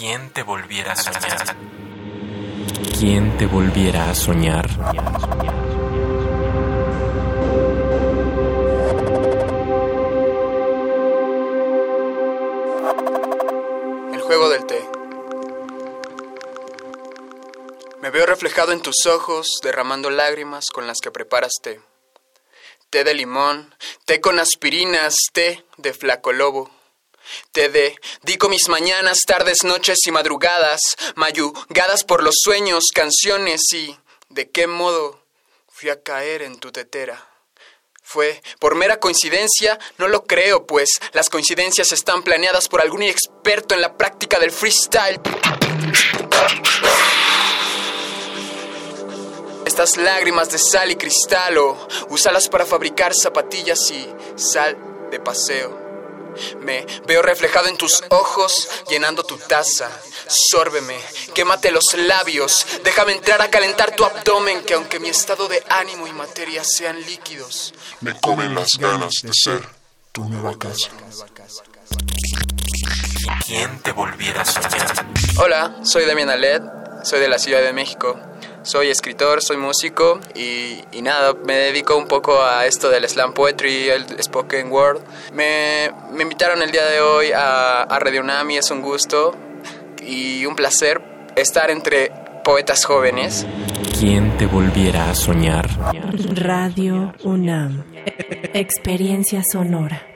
¿Quién te volviera a soñar? ¿Quién te volviera a soñar? El juego del té. Me veo reflejado en tus ojos, derramando lágrimas con las que preparas té. Té de limón, té con aspirinas, té de flaco lobo. Té de dico mis mañanas, tardes, noches y madrugadas, mayugadas por los sueños, canciones y de qué modo fui a caer en tu tetera. Fue por mera coincidencia, no lo creo, pues las coincidencias están planeadas por algún experto en la práctica del freestyle. Estas lágrimas de sal y cristal o úsalas para fabricar zapatillas y sal de paseo. Me veo reflejado en tus ojos, llenando tu taza. Sórbeme, quémate los labios, déjame entrar a calentar tu abdomen, que aunque mi estado de ánimo y materia sean líquidos, Me comen las ganas de ser tu nueva casa. ¿Quién te volviera a soñar? Hola, soy Damián Aled, soy de la Ciudad de México. Soy escritor, soy músico y, y nada, me dedico un poco a esto del slam poetry, el spoken word. Me, me invitaron el día de hoy a, a Radio UNAM y es un gusto y un placer estar entre poetas jóvenes. ¿Quién te volviera a soñar? Radio UNAM. Experiencia sonora.